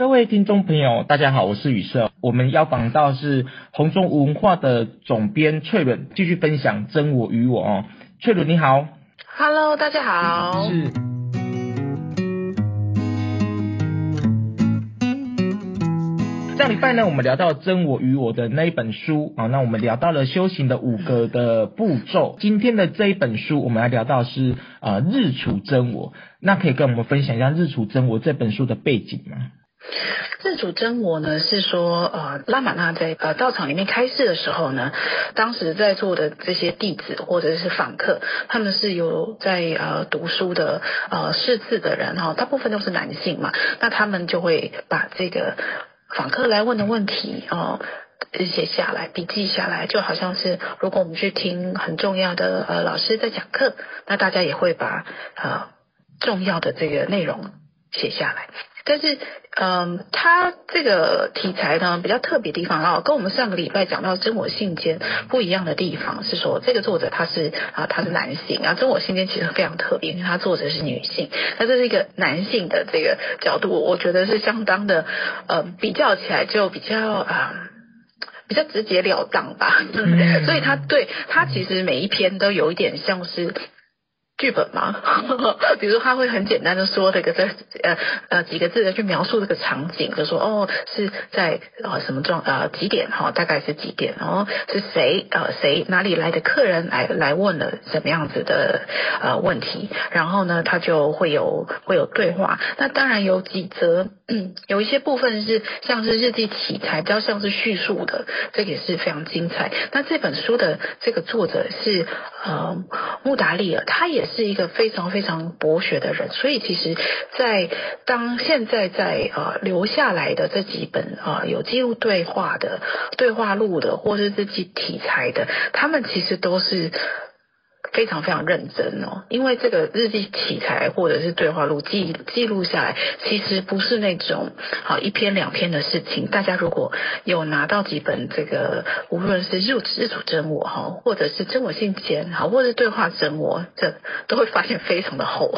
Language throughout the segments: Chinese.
各位听众朋友，大家好，我是雨社。我们邀访到是红中文化的总编翠伦，继续分享真我与我哦。翠伦你好，Hello，大家好。是。上礼拜呢，我们聊到真我与我的那一本书啊，那我们聊到了修行的五个的步骤。今天的这一本书，我们来聊到是呃日处真我，那可以跟我们分享一下日处真我这本书的背景吗？日主真我呢，是说，呃，拉玛那在呃道场里面开示的时候呢，当时在座的这些弟子或者是访客，他们是有在呃读书的呃识字的人哈，大部分都是男性嘛，那他们就会把这个访客来问的问题哦写下来，笔记下来，就好像是如果我们去听很重要的呃老师在讲课，那大家也会把呃重要的这个内容写下来。但是，嗯，他这个题材呢比较特别的地方啊，跟我们上个礼拜讲到真我信笺不一样的地方是说，这个作者他是啊他是男性啊，真我信笺其实非常特别，因为他作者是女性，那这是一个男性的这个角度，我觉得是相当的，呃，比较起来就比较啊比较直截了当吧，嗯，所以他对他其实每一篇都有一点像是。剧本吗？比如说他会很简单的说这个这呃呃几个字的去描述这个场景，就说哦是在呃什么状呃几点哈，大概是几点，然后是谁呃谁哪里来的客人来来问了什么样子的呃问题，然后呢他就会有会有对话。那当然有几则，嗯，有一些部分是像是日记题材，比较像是叙述的，这个也是非常精彩。那这本书的这个作者是呃穆达利尔，他也是。一个非常非常博学的人，所以其实，在当现在在啊留下来的这几本啊、有记录对话的对话录的，或是自己题材的，他们其实都是。非常非常认真哦，因为这个日记题材或者是对话录记记录下来，其实不是那种好一篇两篇的事情。大家如果有拿到几本这个，无论是日日主真我哈，或者是真我信笺好，或者是对话真我，这都会发现非常的厚。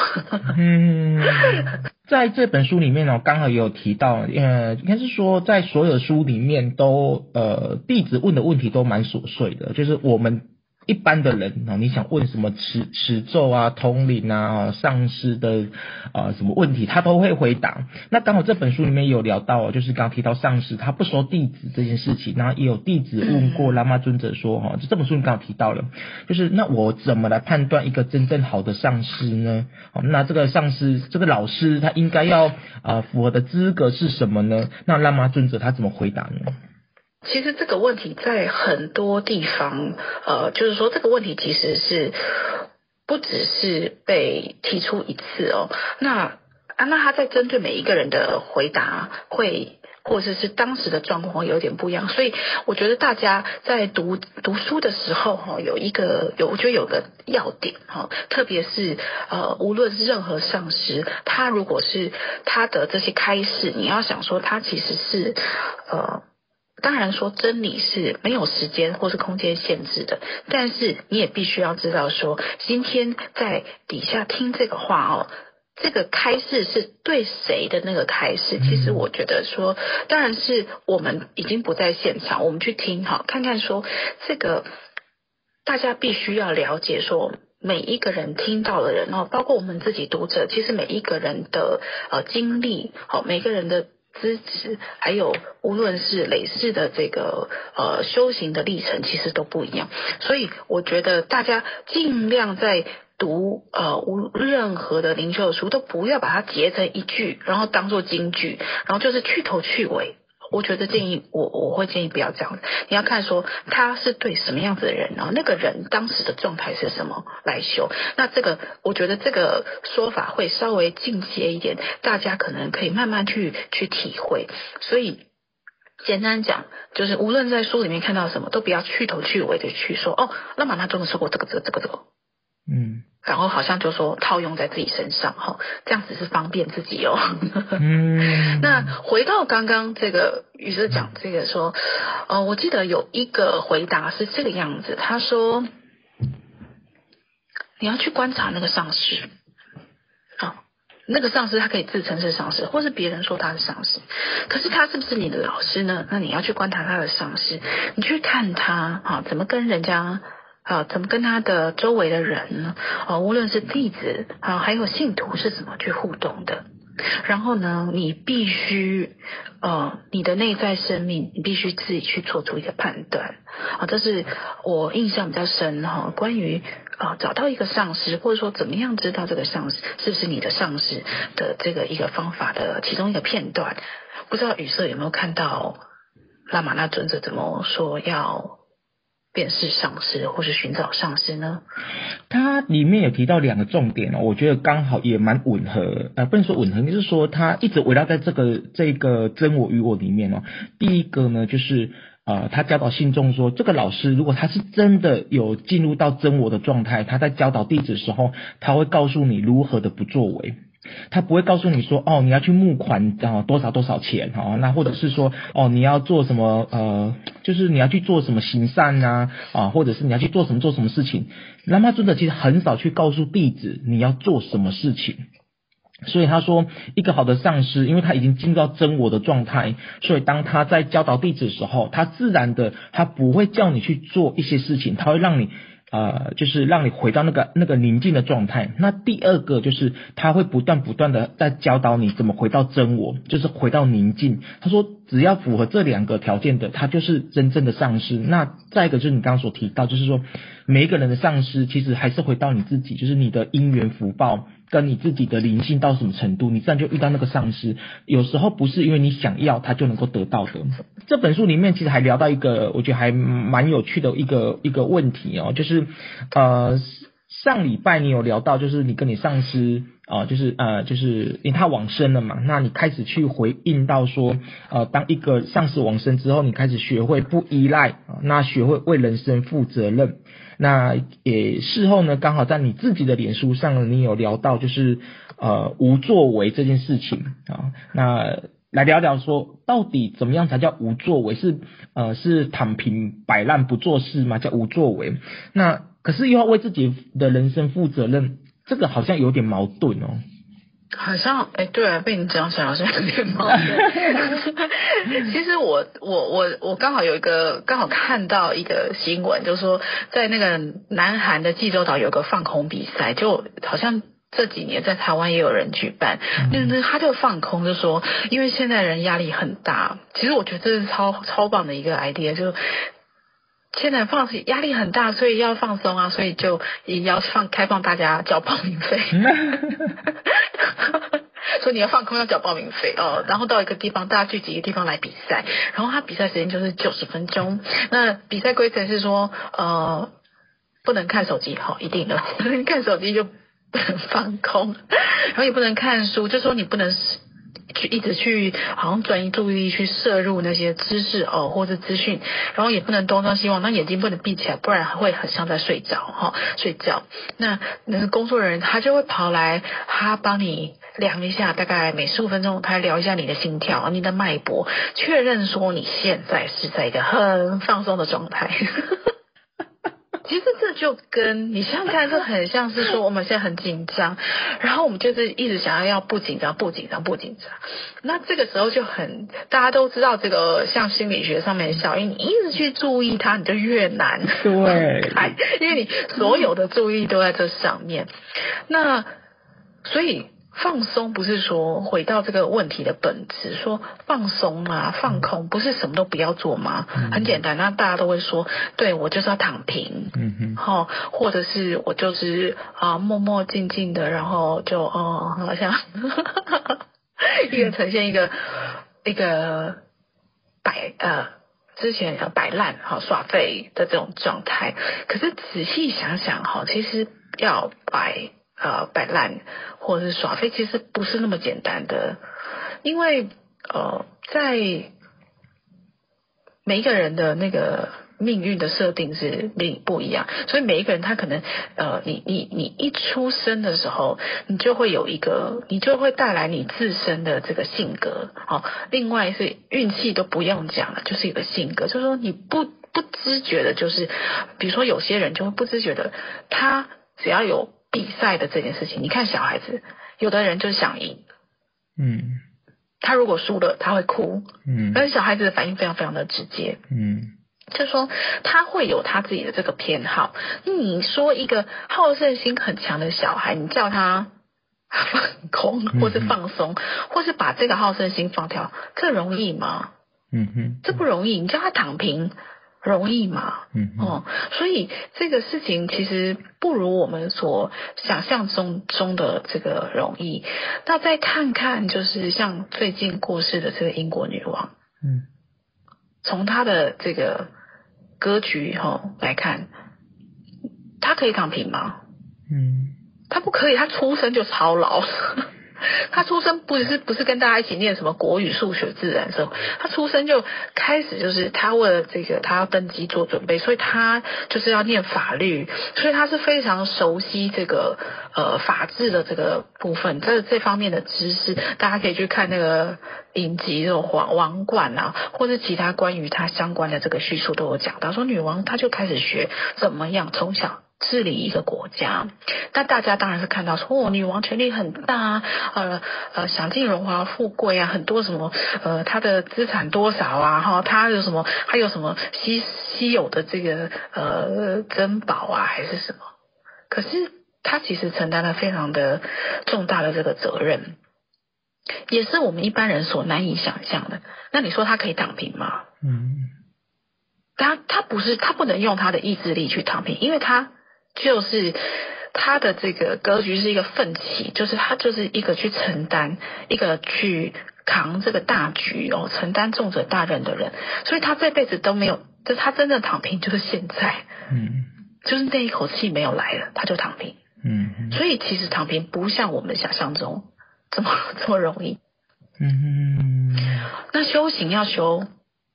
嗯，在这本书里面呢，刚好也有提到，呃，应该是说在所有书里面都呃弟子问的问题都蛮琐碎的，就是我们。一般的人啊，你想问什么持持咒啊、通灵啊、上师的啊什么问题，他都会回答。那刚好这本书里面有聊到，就是刚提到上师他不收弟子这件事情，然后也有弟子问过喇嘛尊者说，哈，就这本书你刚好提到了，就是那我怎么来判断一个真正好的上师呢？那这个上师这个老师他应该要啊符合的资格是什么呢？那喇嘛尊者他怎么回答呢？其实这个问题在很多地方，呃，就是说这个问题其实是不只是被提出一次哦。那啊，那他在针对每一个人的回答会，或者是当时的状况有点不一样。所以我觉得大家在读读书的时候，哈，有一个有，我觉得有个要点，哈，特别是呃，无论是任何上师，他如果是他的这些开示，你要想说他其实是呃。当然说真理是没有时间或是空间限制的，但是你也必须要知道说，今天在底下听这个话哦，这个开示是对谁的那个开示？其实我觉得说，当然是我们已经不在现场，我们去听哈，看看说这个大家必须要了解说，每一个人听到的人哦，包括我们自己读者，其实每一个人的呃经历，好，每个人的。支持，还有无论是累世的这个呃修行的历程，其实都不一样。所以我觉得大家尽量在读呃无任何的灵修的书，都不要把它截成一句，然后当做金句，然后就是去头去尾。我觉得建议我我会建议不要这样子，你要看说他是对什么样子的人，然后那个人当时的状态是什么来修。那这个我觉得这个说法会稍微进阶一点，大家可能可以慢慢去去体会。所以简单讲，就是无论在书里面看到什么，都不要去头去尾的去说哦，那玛那真的说过这个这个这个这个，嗯。然后好像就说套用在自己身上哈，这样子是方便自己哦。嗯。那回到刚刚这个于是讲这个说，呃，我记得有一个回答是这个样子，他说你要去观察那个上司，啊，那个上司他可以自称是上司，或是别人说他是上司，可是他是不是你的老师呢？那你要去观察他的上司，你去看他啊，怎么跟人家啊，怎么跟他的周围的人呢？啊，无论是弟子啊，还有信徒是怎么去互动的？然后呢，你必须呃，你的内在生命，你必须自己去做出一个判断啊。这是我印象比较深哈，关于。啊，找到一个上师，或者说怎么样知道这个上师是不是你的上师的这个一个方法的其中一个片段，不知道雨色有没有看到拉玛那尊者怎么说要便是上师或是寻找上师呢？他里面有提到两个重点哦，我觉得刚好也蛮吻合，呃，不能说吻合，就是说他一直围绕在这个这个真我与我里面哦。第一个呢，就是。呃，他教导信众说，这个老师如果他是真的有进入到真我的状态，他在教导弟子的时候，他会告诉你如何的不作为，他不会告诉你说，哦，你要去募款啊多少多少钱哈，那或者是说，哦，你要做什么呃，就是你要去做什么行善呐啊，或者是你要去做什么做什么事情，喇嘛尊者其实很少去告诉弟子你要做什么事情。所以他说，一个好的上师，因为他已经进入到真我的状态，所以当他在教导弟子的时候，他自然的，他不会叫你去做一些事情，他会让你，呃，就是让你回到那个那个宁静的状态。那第二个就是他会不断不断的在教导你怎么回到真我，就是回到宁静。他说，只要符合这两个条件的，他就是真正的上师。那再一个就是你刚刚所提到，就是说每一个人的上师其实还是回到你自己，就是你的因缘福报。跟你自己的灵性到什么程度，你自然就遇到那个上师。有时候不是因为你想要，他就能够得到的。这本书里面其实还聊到一个，我觉得还蛮有趣的一个一个问题哦，就是呃上礼拜你有聊到，就是你跟你上师啊、呃，就是呃就是因为他往生了嘛，那你开始去回应到说，呃当一个上司往生之后，你开始学会不依赖，那学会为人生负责任。那也事后呢，刚好在你自己的脸书上，你有聊到就是呃无作为这件事情啊，那来聊聊说到底怎么样才叫无作为？是呃是躺平摆烂不做事吗？叫无作为？那可是又要为自己的人生负责任，这个好像有点矛盾哦。好像哎，对啊，被你这样想好像有点矛盾。其实我我我我刚好有一个刚好看到一个新闻，就是说在那个南韩的济州岛有个放空比赛，就好像这几年在台湾也有人举办。那那他就放空，就说因为现在人压力很大。其实我觉得这是超超棒的一个 idea，就。现在放压力很大，所以要放松啊，所以就也要放开放大家交报名费。所以你要放空要缴报名费哦，然后到一个地方，大家聚集一个地方来比赛，然后他比赛时间就是九十分钟。那比赛规则是说，呃，不能看手机，好，一定的，看手机就不能放空，然后也不能看书，就说你不能。去一直去好像转移注意力去摄入那些知识哦，或者资讯，然后也不能东张西望，那眼睛不能闭起来，不然会很像在睡着哈、哦，睡觉。那那个工作人员他就会跑来，他帮你量一下，大概每十五分钟他聊一下你的心跳、你的脉搏，确认说你现在是在一个很放松的状态。其实这就跟你现在看，这很像是说我们现在很紧张，然后我们就是一直想要要不紧张、不紧张、不紧张。那这个时候就很，大家都知道这个像心理学上面的效应，你一直去注意它，你就越难。对，因为你所有的注意力都在这上面。那所以。放松不是说回到这个问题的本质，说放松嘛，放空不是什么都不要做吗？嗯、很简单，那大家都会说，对我就是要躺平，嗯哼，好，或者是我就是啊默默静静的，然后就哦，好像 一个呈现一个一个摆呃之前要摆烂好耍废的这种状态，可是仔细想想哈，其实要摆。呃，摆烂或者是耍废，其实不是那么简单的，因为呃，在每一个人的那个命运的设定是另不一样，所以每一个人他可能呃，你你你一出生的时候，你就会有一个，你就会带来你自身的这个性格，好、哦，另外是运气都不用讲了，就是一个性格，就是说你不不知觉的，就是比如说有些人就会不自觉的，他只要有。比赛的这件事情，你看小孩子有的人就想赢，嗯，他如果输了他会哭，嗯，但是小孩子的反应非常非常的直接，嗯，就说他会有他自己的这个偏好。你说一个好胜心很强的小孩，你叫他放空，或是放松，或是把这个好胜心放掉，这容易吗？嗯哼，这不容易。你叫他躺平。容易嘛？嗯哦，所以这个事情其实不如我们所想象中中的这个容易。那再看看，就是像最近过世的这个英国女王，嗯，从她的这个格局哈、哦、来看，她可以躺平吗？嗯，她不可以，她出生就操劳。他出生不是不是跟大家一起念什么国语、数学、自然时候，他出生就开始就是他为了这个他要登基做准备，所以他就是要念法律，所以他是非常熟悉这个呃法治的这个部分，这这方面的知识，大家可以去看那个影集，这种王王冠啊，或者其他关于他相关的这个叙述都有讲到，说女王她就开始学怎么样从小。治理一个国家，那大家当然是看到说，哦，女王权力很大，呃呃，享尽荣华富贵啊，很多什么，呃，她的资产多少啊，哈，她有什么，还有什么稀稀有的这个呃珍宝啊，还是什么？可是她其实承担了非常的重大的这个责任，也是我们一般人所难以想象的。那你说她可以躺平吗？嗯，她她不是，她不能用她的意志力去躺平，因为她。就是他的这个格局是一个奋起，就是他就是一个去承担、一个去扛这个大局哦，承担重责大任的人，所以他这辈子都没有，就他真的躺平就是现在，嗯，就是那一口气没有来了，他就躺平，嗯，所以其实躺平不像我们想象中这么 这么容易，嗯，那修行要修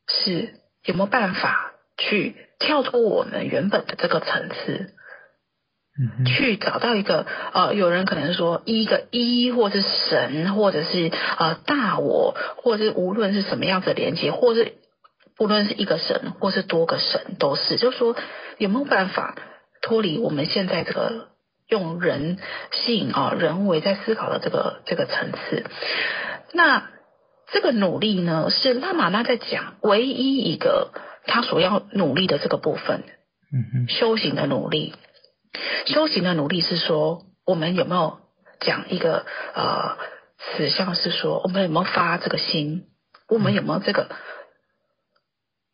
是有没有办法去跳脱我们原本的这个层次？去找到一个呃，有人可能说一个一，或是神，或者是呃大我，或者是无论是什么样子的连接，或是不论是一个神，或是多个神，都是，就是说有没有办法脱离我们现在这个用人性啊、呃、人为在思考的这个这个层次？那这个努力呢，是拉玛那在讲唯一一个他所要努力的这个部分，嗯哼，修行的努力。修行的努力是说，我们有没有讲一个呃词，像是说，我们有没有发这个心？我们有没有这个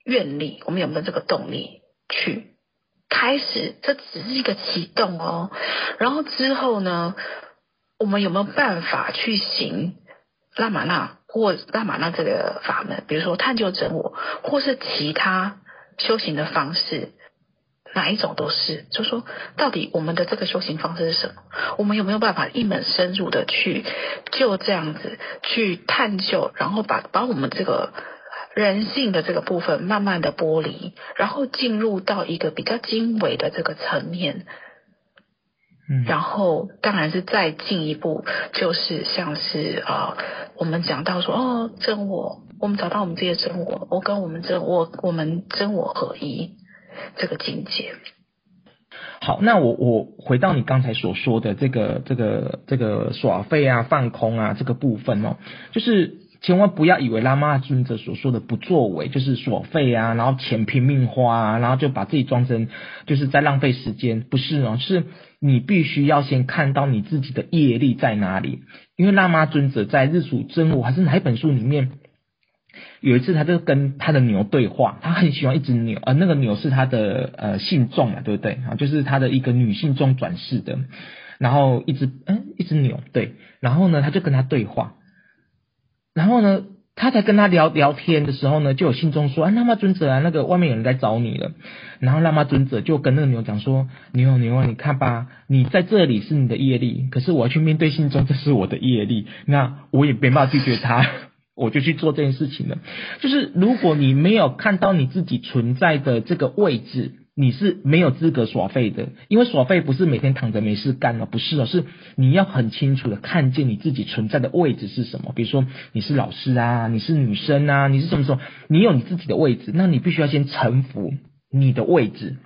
愿力？我们有没有这个动力去开始？这只是一个启动哦。然后之后呢，我们有没有办法去行拉玛那或拉玛那这个法门？比如说探究真我，或是其他修行的方式？哪一种都是，就说到底我们的这个修行方式是什么？我们有没有办法一门深入的去就这样子去探究，然后把把我们这个人性的这个部分慢慢的剥离，然后进入到一个比较精微的这个层面。嗯，然后当然是再进一步，就是像是啊、呃，我们讲到说哦，真我，我们找到我们自己的真我，我跟我们真我，我们真我合一。这个境界。好，那我我回到你刚才所说的这个这个这个耍废啊、放空啊这个部分哦，就是千万不要以为拉玛尊者所说的不作为就是耍废啊，然后钱拼命花啊，然后就把自己装成就是在浪费时间，不是哦，是你必须要先看到你自己的业力在哪里，因为拉玛尊者在《日处真我》还是哪一本书里面。有一次，他就跟他的牛对话，他很喜欢一只牛，呃、那个牛是他的呃信众嘛，对不对？啊？就是他的一个女信众转世的，然后一只嗯一只牛，对，然后呢，他就跟他对话，然后呢，他在跟他聊聊天的时候呢，就有信众说啊，拉玛尊者啊，那个外面有人来找你了，然后拉玛尊者就跟那个牛讲说，牛牛啊，你看吧，你在这里是你的业力，可是我要去面对信众，这是我的业力，那我也没办法拒绝他。我就去做这件事情了。就是如果你没有看到你自己存在的这个位置，你是没有资格耍废的。因为耍废不是每天躺着没事干了，不是哦，是你要很清楚的看见你自己存在的位置是什么。比如说你是老师啊，你是女生啊，你是什么时候？你有你自己的位置，那你必须要先臣服你的位置，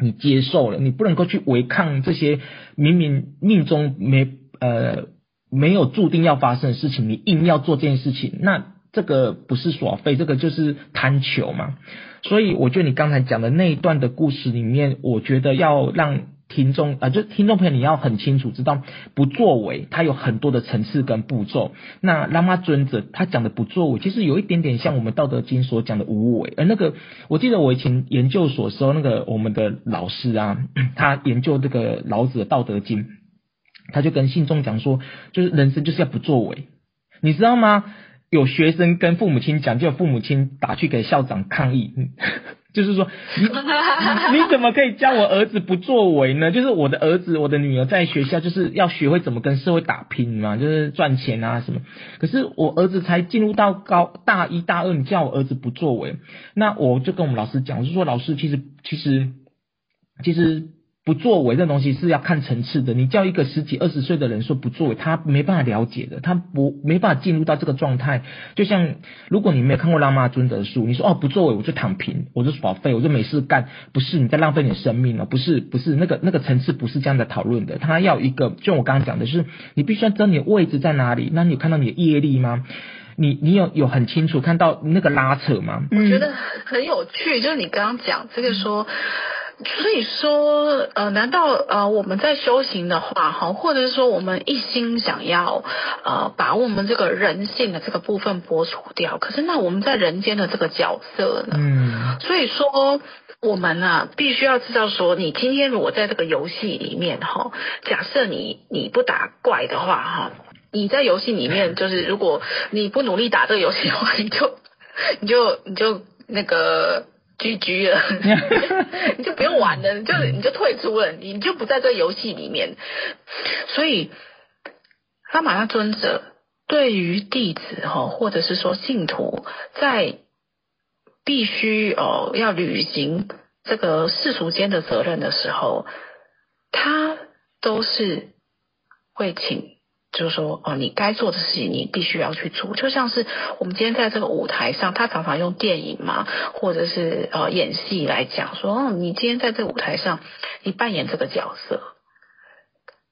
你接受了，你不能够去违抗这些明明命中没呃。没有注定要发生的事情，你硬要做这件事情，那这个不是耍废，这个就是贪求嘛。所以我觉得你刚才讲的那一段的故事里面，我觉得要让。听众啊、呃，就听众朋友，你要很清楚知道，不作为它有很多的层次跟步骤。那拉玛尊者他讲的不作为，其实有一点点像我们道德经所讲的无为。而那个，我记得我以前研究所时候，那个我们的老师啊，他研究这个老子的道德经，他就跟信众讲说，就是人生就是要不作为，你知道吗？有学生跟父母亲讲，就有父母亲打去给校长抗议。就是说，你你怎么可以教我儿子不作为呢？就是我的儿子、我的女儿在学校就是要学会怎么跟社会打拼嘛，就是赚钱啊什么。可是我儿子才进入到高大一、大二，你叫我儿子不作为，那我就跟我们老师讲，就是说老师其实其实其实。不作为这东西是要看层次的。你叫一个十几二十岁的人说不作为，他没办法了解的，他不没办法进入到这个状态。就像如果你没有看过拉玛尊者的书，你说哦不作为我就躺平，我就耍废，我就没事干，不是你在浪费你的生命了，不是不是那个那个层次不是这样的讨论的。他要一个，就我刚刚讲的是，你必须要知道你的位置在哪里。那你有看到你的业力吗？你你有有很清楚看到那个拉扯吗？我觉得很有趣，就是你刚刚讲这个说。所以说，呃，难道呃我们在修行的话，哈，或者是说我们一心想要呃把我们这个人性的这个部分剥除掉，可是那我们在人间的这个角色呢？嗯。所以说，我们呢、啊、必须要知道说，你今天如果在这个游戏里面哈，假设你你不打怪的话哈，你在游戏里面就是如果你不努力打这个游戏的话，你就你就你就那个。GG 了，你 就不用玩了，你就你就退出了，你就不在这个游戏里面。所以，拉玛那尊者对于弟子哈，或者是说信徒，在必须哦要履行这个世俗间的责任的时候，他都是会请。就是说，哦，你该做的事情，你必须要去做。就像是我们今天在这个舞台上，他常常用电影嘛，或者是呃演戏来讲说，哦，你今天在这个舞台上，你扮演这个角色，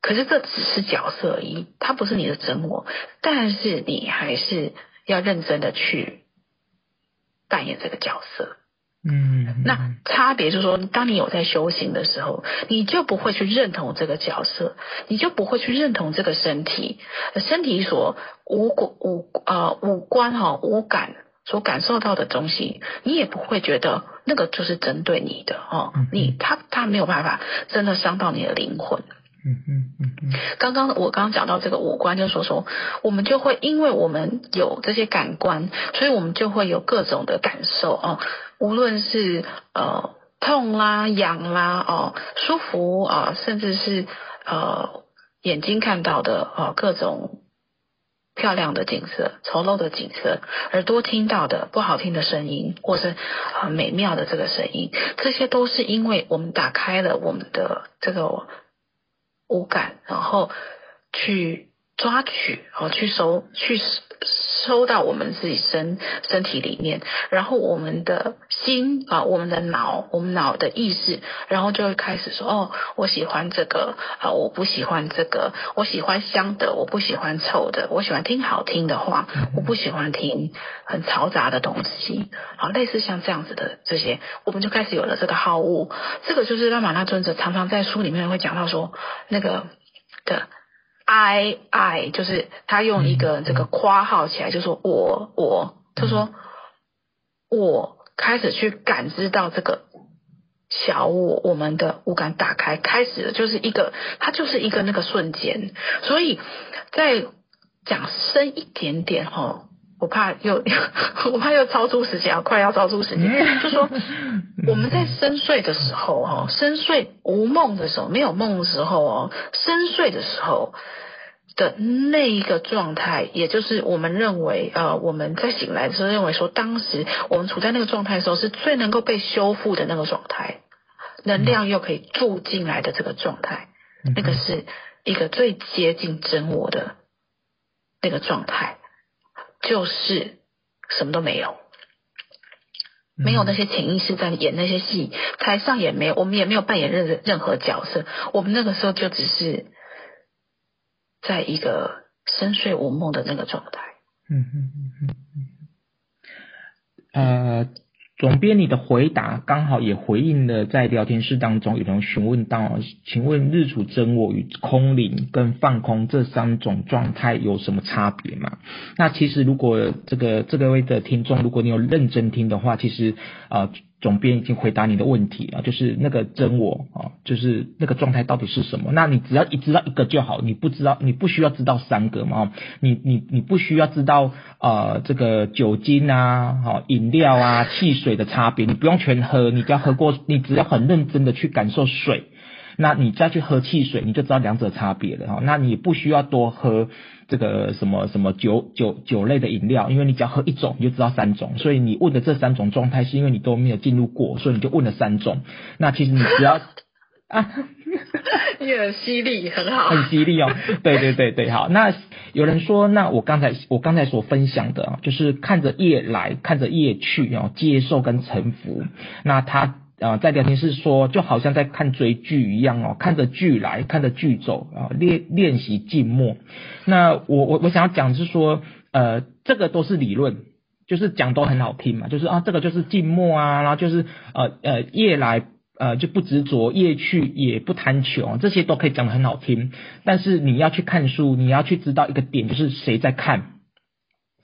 可是这只是角色而已，它不是你的真我。但是你还是要认真的去扮演这个角色。嗯，那差别就是说，当你有在修行的时候，你就不会去认同这个角色，你就不会去认同这个身体，身体所五五呃五官哈五感所感受到的东西，你也不会觉得那个就是针对你的哦，你他他没有办法真的伤到你的灵魂。嗯嗯嗯嗯。刚刚我刚刚讲到这个五官，就是说说我们就会因为我们有这些感官，所以我们就会有各种的感受哦。无论是呃痛啦、痒啦、哦舒服啊、甚至是呃眼睛看到的啊、呃、各种漂亮的景色、丑陋的景色，耳朵听到的不好听的声音，或是呃美妙的这个声音，这些都是因为我们打开了我们的这个五感，然后去抓取，哦去收去。抽到我们自己身身体里面，然后我们的心啊，我们的脑，我们脑的意识，然后就会开始说：哦，我喜欢这个啊，我不喜欢这个，我喜欢香的，我不喜欢臭的，我喜欢听好听的话，我不喜欢听很嘈杂的东西。好，类似像这样子的这些，我们就开始有了这个好恶。这个就是拉玛那尊者常常在书里面会讲到说那个的。I I 就是他用一个这个括号起来，就说我我，他说我开始去感知到这个小我，我们的五感打开，开始的，就是一个，它就是一个那个瞬间。所以再讲深一点点哈，我怕又 我怕又超出时间啊，快要超出时间，就说我们在深睡的时候哦，深睡无梦的时候，没有梦的时候哦，深睡的时候。的那一个状态，也就是我们认为，呃，我们在醒来的时候认为说，当时我们处在那个状态的时候，是最能够被修复的那个状态，能量又可以住进来的这个状态，那个是一个最接近真我的那个状态，就是什么都没有，没有那些潜意识在演那些戏，台上也没有，我们也没有扮演任任何角色，我们那个时候就只是。在一个深睡无梦的那个状态。嗯嗯嗯嗯嗯。呃。总编，你的回答刚好也回应了在聊天室当中有人询问到，请问日处真我与空灵跟放空这三种状态有什么差别吗？那其实如果这个这个位的听众，如果你有认真听的话，其实啊。总编已经回答你的问题了，就是那个真我啊，就是那个状态到底是什么？那你只要一知道一个就好，你不知道，你不需要知道三个嘛？你你你不需要知道呃这个酒精啊、好饮料啊、汽水的差别，你不用全喝，你只要喝过，你只要很认真的去感受水。那你再去喝汽水，你就知道两者差别了哈。那你不需要多喝这个什么什么酒酒酒类的饮料，因为你只要喝一种，你就知道三种。所以你问的这三种状态，是因为你都没有进入过，所以你就问了三种。那其实你只要 啊，也很犀利，很好，很犀利哦。对对对对，好。那有人说，那我刚才我刚才所分享的啊，就是看着夜来，看着夜去哦，接受跟臣服。那他。啊、呃，在聊天室说，就好像在看追剧一样哦，看着剧来，看着剧走啊，练练习静默。那我我我想要讲是说，呃，这个都是理论，就是讲都很好听嘛，就是啊，这个就是静默啊，然后就是呃呃夜来呃就不执着，夜去也不贪求，这些都可以讲得很好听。但是你要去看书，你要去知道一个点，就是谁在看，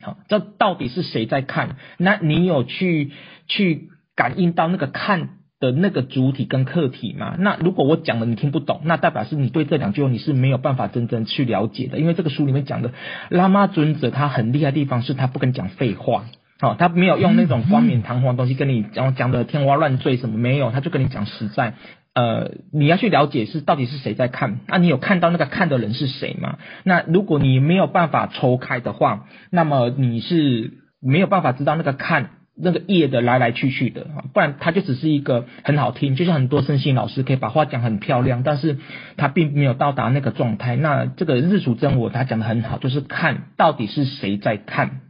好，这到底是谁在看？那你有去去感应到那个看？的那个主体跟客体嘛，那如果我讲了你听不懂，那代表是你对这两句话你是没有办法真正去了解的，因为这个书里面讲的喇嘛尊者他很厉害的地方是他不跟你讲废话，哦，他没有用那种冠冕堂皇的东西跟你讲讲的天花乱坠什么没有，他就跟你讲实在，呃，你要去了解是到底是谁在看，那你有看到那个看的人是谁吗？那如果你没有办法抽开的话，那么你是没有办法知道那个看。那个业的来来去去的，不然他就只是一个很好听，就像很多身心老师可以把话讲很漂亮，但是他并没有到达那个状态。那这个日主真我他讲的很好，就是看到底是谁在看。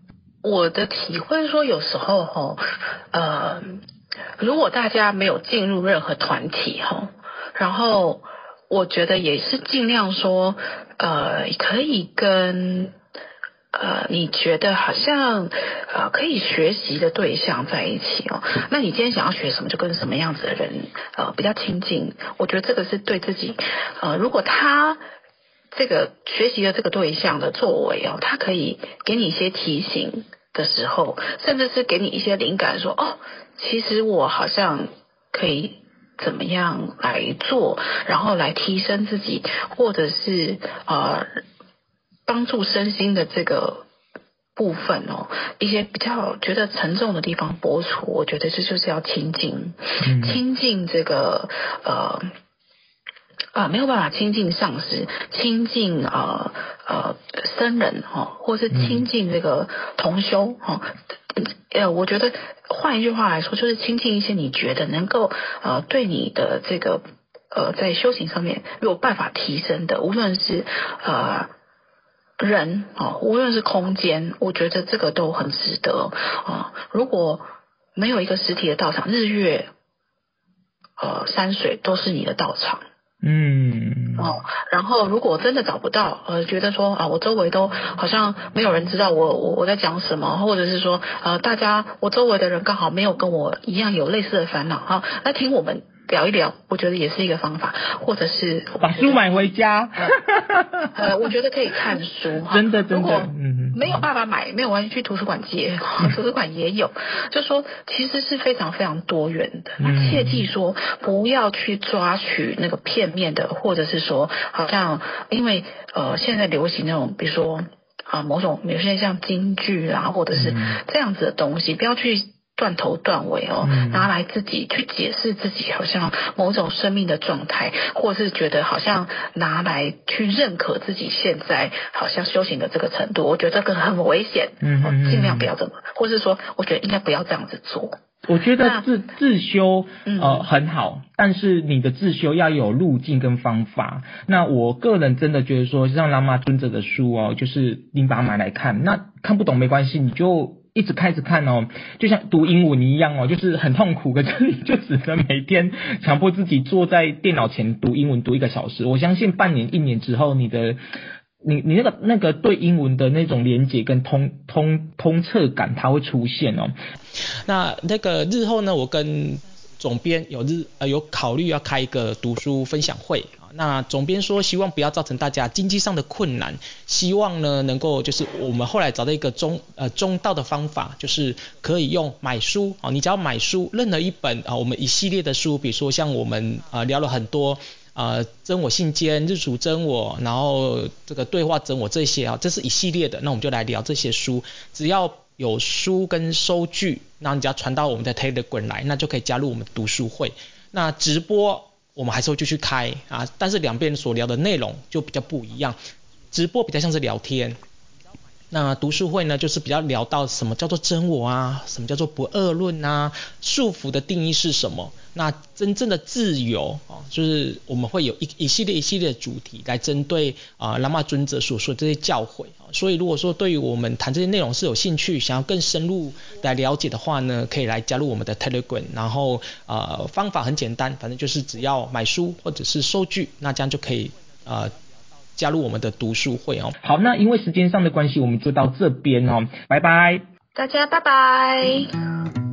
我的体会说，有时候哈，呃，如果大家没有进入任何团体哈，然后我觉得也是尽量说，呃，可以跟。呃，你觉得好像呃可以学习的对象在一起哦，那你今天想要学什么，就跟什么样子的人呃比较亲近。我觉得这个是对自己呃，如果他这个学习的这个对象的作为哦，他可以给你一些提醒的时候，甚至是给你一些灵感说，哦，其实我好像可以怎么样来做，然后来提升自己，或者是呃。帮助身心的这个部分哦，一些比较觉得沉重的地方拨除，我觉得这就是要亲近，亲近这个呃啊没有办法亲近上师，亲近呃呃僧人哈，或是亲近这个同修哈，呃，我觉得换一句话来说，就是亲近一些你觉得能够呃对你的这个呃在修行上面有办法提升的，无论是呃。人啊，无论是空间，我觉得这个都很值得啊。如果没有一个实体的道场，日月呃山水都是你的道场，嗯哦。然后如果真的找不到，呃，觉得说啊，我周围都好像没有人知道我我我在讲什么，或者是说呃，大家我周围的人刚好没有跟我一样有类似的烦恼哈，来听我们。聊一聊，我觉得也是一个方法，或者是把书买回家。呃，我觉得可以看书。真的，真的。如果没有办法买，没有关系，去图书馆借，图书馆也有。就说其实是非常非常多元的。那切记说，不要去抓取那个片面的，或者是说，好像因为呃现在流行那种，比如说啊某种有些像京剧啊，或者是这样子的东西，不要去。断头断尾哦，拿来自己去解释自己好像某种生命的状态，或是觉得好像拿来去认可自己现在好像修行的这个程度，我觉得这个很危险，嗯，尽量不要这么，或是说，我觉得应该不要这样子做。我觉得自自修呃很好，但是你的自修要有路径跟方法。那我个人真的觉得说，像喇嘛尊者的书哦，就是你把它买来看，那看不懂没关系，你就。一直开始看哦，就像读英文一样哦，就是很痛苦，可是 你就只能每天强迫自己坐在电脑前读英文，读一个小时。我相信半年、一年之后，你的你你那个那个对英文的那种连结跟通通通彻感，它会出现哦。那那个日后呢，我跟总编有日呃有考虑要开一个读书分享会啊。那总编说希望不要造成大家经济上的困难，希望呢能够就是我们后来找到一个中呃中道的方法，就是可以用买书啊，你只要买书任何一本啊，我们一系列的书，比如说像我们啊聊了很多。呃，真我信箋、日主真我，然后这个对话真我这些啊，这是一系列的，那我们就来聊这些书。只要有书跟收据，那你只要传到我们的 Telegram 来，那就可以加入我们读书会。那直播我们还是会继续开啊，但是两边所聊的内容就比较不一样。直播比较像是聊天。那读书会呢，就是比较聊到什么叫做真我啊，什么叫做不二论啊，束缚的定义是什么？那真正的自由啊，就是我们会有一一系列一系列的主题来针对啊拉玛尊者所说的这些教诲啊。所以如果说对于我们谈这些内容是有兴趣，想要更深入来了解的话呢，可以来加入我们的 Telegram，然后呃方法很简单，反正就是只要买书或者是收据，那这样就可以呃。加入我们的读书会哦。好，那因为时间上的关系，我们就到这边哦，拜拜。大家拜拜。